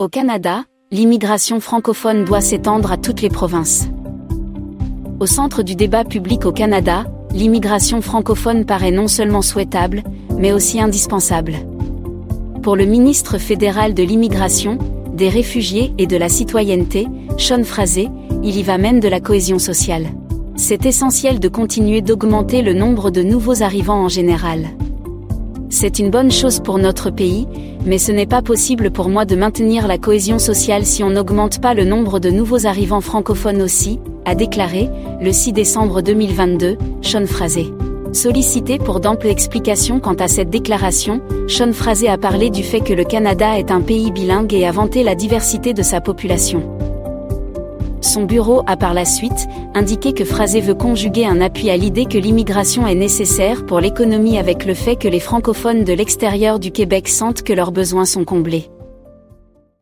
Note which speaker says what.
Speaker 1: Au Canada, l'immigration francophone doit s'étendre à toutes les provinces. Au centre du débat public au Canada, l'immigration francophone paraît non seulement souhaitable, mais aussi indispensable. Pour le ministre fédéral de l'immigration, des réfugiés et de la citoyenneté, Sean Frazé, il y va même de la cohésion sociale. C'est essentiel de continuer d'augmenter le nombre de nouveaux arrivants en général. C'est une bonne chose pour notre pays, mais ce n'est pas possible pour moi de maintenir la cohésion sociale si on n'augmente pas le nombre de nouveaux arrivants francophones aussi, a déclaré, le 6 décembre 2022, Sean Frazé. Sollicité pour d'amples explications quant à cette déclaration, Sean Frazé a parlé du fait que le Canada est un pays bilingue et a vanté la diversité de sa population. Son bureau a par la suite indiqué que Phrasé veut conjuguer un appui à l'idée que l'immigration est nécessaire pour l'économie avec le fait que les francophones de l'extérieur du Québec sentent que leurs besoins sont comblés.